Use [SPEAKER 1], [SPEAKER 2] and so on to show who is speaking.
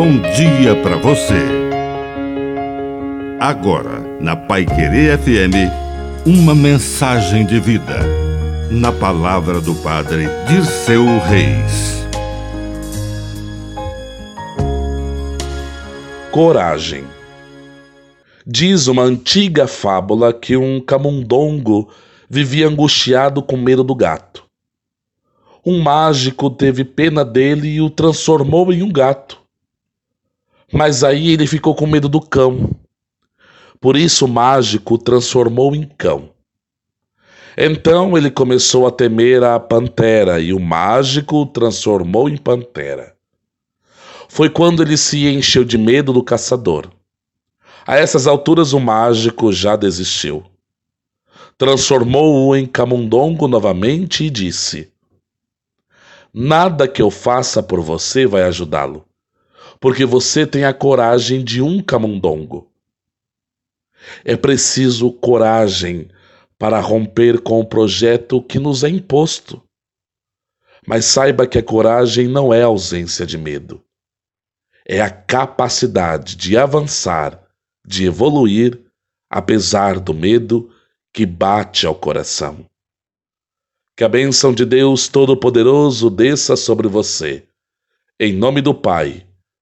[SPEAKER 1] bom dia para você. Agora, na Pai Querer FM, uma mensagem de vida. Na palavra do Padre de seu Reis.
[SPEAKER 2] Coragem. Diz uma antiga fábula que um camundongo vivia angustiado com medo do gato. Um mágico teve pena dele e o transformou em um gato. Mas aí ele ficou com medo do cão. Por isso o mágico o transformou em cão. Então ele começou a temer a pantera e o mágico o transformou em pantera. Foi quando ele se encheu de medo do caçador. A essas alturas o mágico já desistiu. Transformou-o em camundongo novamente e disse: Nada que eu faça por você vai ajudá-lo porque você tem a coragem de um camundongo. É preciso coragem para romper com o projeto que nos é imposto. Mas saiba que a coragem não é ausência de medo. É a capacidade de avançar, de evoluir, apesar do medo que bate ao coração. Que a bênção de Deus Todo-Poderoso desça sobre você. Em nome do Pai